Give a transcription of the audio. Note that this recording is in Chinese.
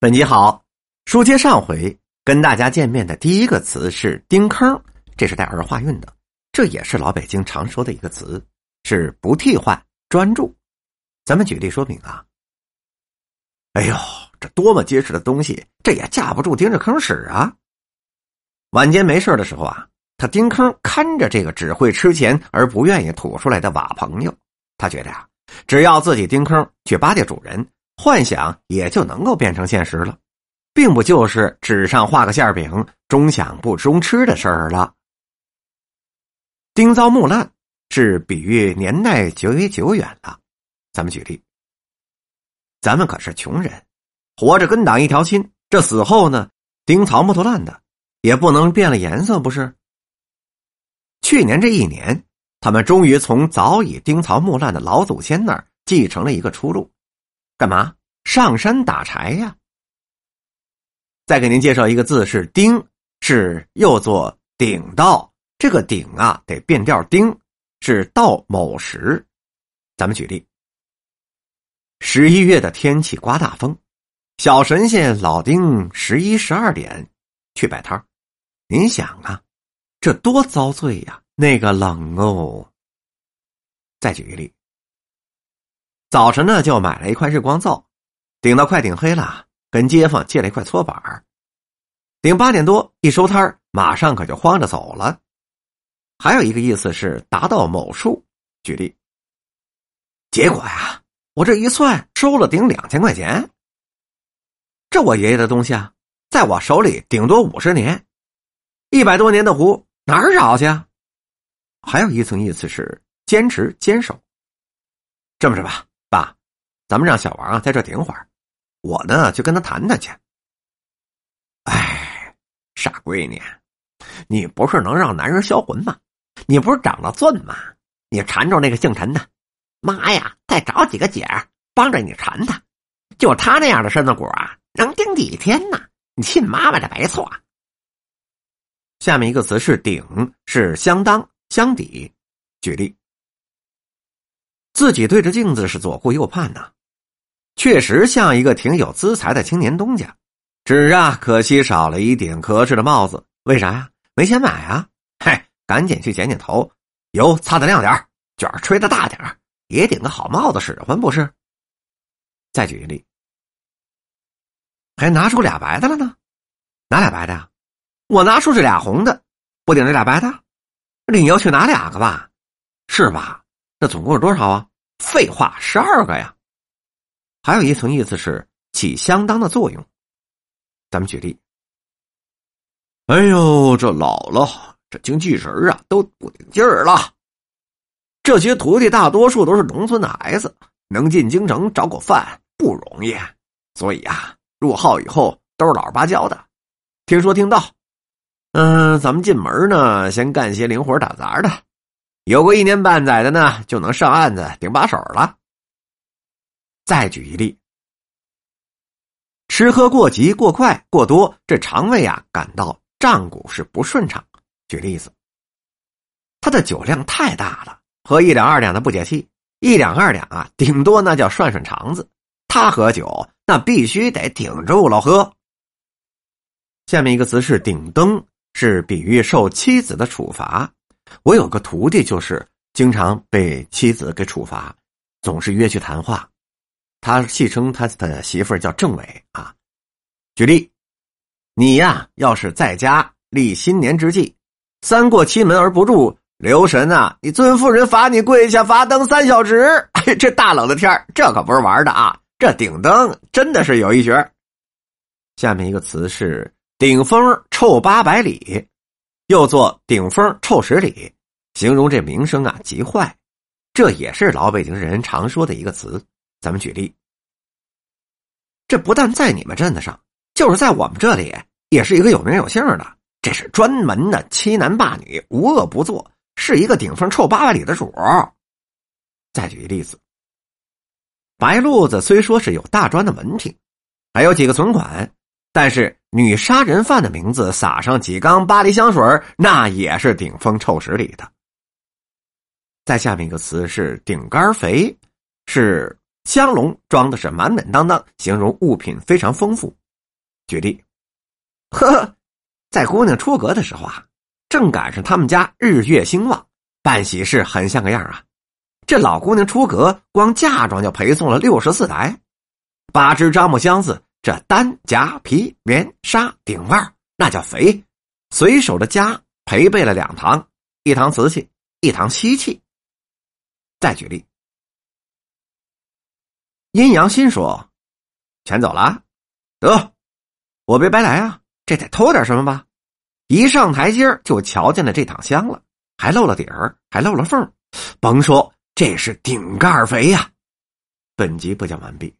本集好，书接上回，跟大家见面的第一个词是“丁坑”，这是带儿化韵的，这也是老北京常说的一个词，是不替换、专注。咱们举例说明啊。哎呦，这多么结实的东西，这也架不住盯着坑使啊！晚间没事的时候啊，他盯坑看着这个只会吃钱而不愿意吐出来的瓦朋友，他觉得呀，只要自己盯坑去巴结主人。幻想也就能够变成现实了，并不就是纸上画个馅饼，中想不中吃的事儿了。丁遭木烂是比喻年代久远久远了。咱们举例，咱们可是穷人，活着跟党一条心，这死后呢，丁草木头烂的，也不能变了颜色，不是？去年这一年，他们终于从早已丁草木烂的老祖先那儿继承了一个出路。干嘛上山打柴呀？再给您介绍一个字是“丁”，是又作“顶道”。这个“顶”啊，得变调，“丁”是到某时。咱们举例：十一月的天气刮大风，小神仙老丁十一十二点去摆摊您想啊，这多遭罪呀！那个冷哦。再举一例。早晨呢，就买了一块日光皂，顶到快顶黑了，跟街坊借了一块搓板顶八点多一收摊马上可就慌着走了。还有一个意思是达到某数，举例。结果呀，我这一算收了顶两千块钱。这我爷爷的东西啊，在我手里顶多五十年，一百多年的壶哪儿找去？啊？还有一层意思是坚持坚守。这么着吧。咱们让小王啊在这顶会儿，我呢去跟他谈谈去。哎，傻闺女，你不是能让男人销魂吗？你不是长了钻吗？你缠着那个姓陈的，妈呀，再找几个姐儿帮着你缠他，就他那样的身子骨啊，能顶几天呢？你信妈妈的没错。下面一个词是顶，是相当、相抵。举例。自己对着镜子是左顾右盼呐，确实像一个挺有资财的青年东家，只啊可惜少了一顶合适的帽子。为啥呀？没钱买啊！嘿，赶紧去剪剪头，油擦的亮点卷吹的大点也顶个好帽子使唤不是？再举一例，还拿出俩白的了呢？哪俩白的呀？我拿出这俩红的，不顶这俩白的？你要去拿两个吧？是吧？那总共是多少啊？废话，十二个呀。还有一层意思是起相当的作用。咱们举例。哎呦，这老了，这精气神啊都不顶劲儿了。这些徒弟大多数都是农村的孩子，能进京城找口饭不容易，所以啊，入号以后都是老实巴交的。听说听到，嗯，咱们进门呢，先干些零活打杂的。有个一年半载的呢，就能上案子顶把手了。再举一例，吃喝过急、过快、过多，这肠胃啊感到胀鼓是不顺畅。举例子，他的酒量太大了，喝一两二两的不解气，一两二两啊，顶多那叫涮涮肠子。他喝酒那必须得顶住了喝。下面一个词是顶灯，是比喻受妻子的处罚。我有个徒弟，就是经常被妻子给处罚，总是约去谈话。他戏称他的媳妇叫政委啊。举例，你呀，要是在家立新年之际，三过七门而不入，留神啊！你尊夫人罚你跪下罚灯三小时。这大冷的天这可不是玩的啊！这顶灯真的是有一绝。下面一个词是顶风臭八百里。又作顶风臭十里，形容这名声啊极坏，这也是老北京人常说的一个词。咱们举例，这不但在你们镇子上，就是在我们这里，也是一个有名有姓的。这是专门的欺男霸女、无恶不作，是一个顶风臭八百里的主。再举一例子，白路子虽说是有大专的文凭，还有几个存款。但是女杀人犯的名字撒上几缸巴黎香水那也是顶风臭十里的。再下面一个词是顶杆肥，是香笼装的是满满当当，形容物品非常丰富。举例，呵呵，在姑娘出阁的时候啊，正赶上他们家日月兴旺，办喜事很像个样啊。这老姑娘出阁，光嫁妆就陪送了六十四台，八只樟木箱子，这单夹皮棉纱顶袜那叫肥，随手的家陪备了两堂，一堂瓷器，一堂漆器。再举例，阴阳心说：“全走了，得，我别白来啊，这得偷点什么吧？”一上台阶就瞧见了这躺箱了，还漏了底儿，还漏了缝甭说。这是顶盖肥呀！本集播讲完毕。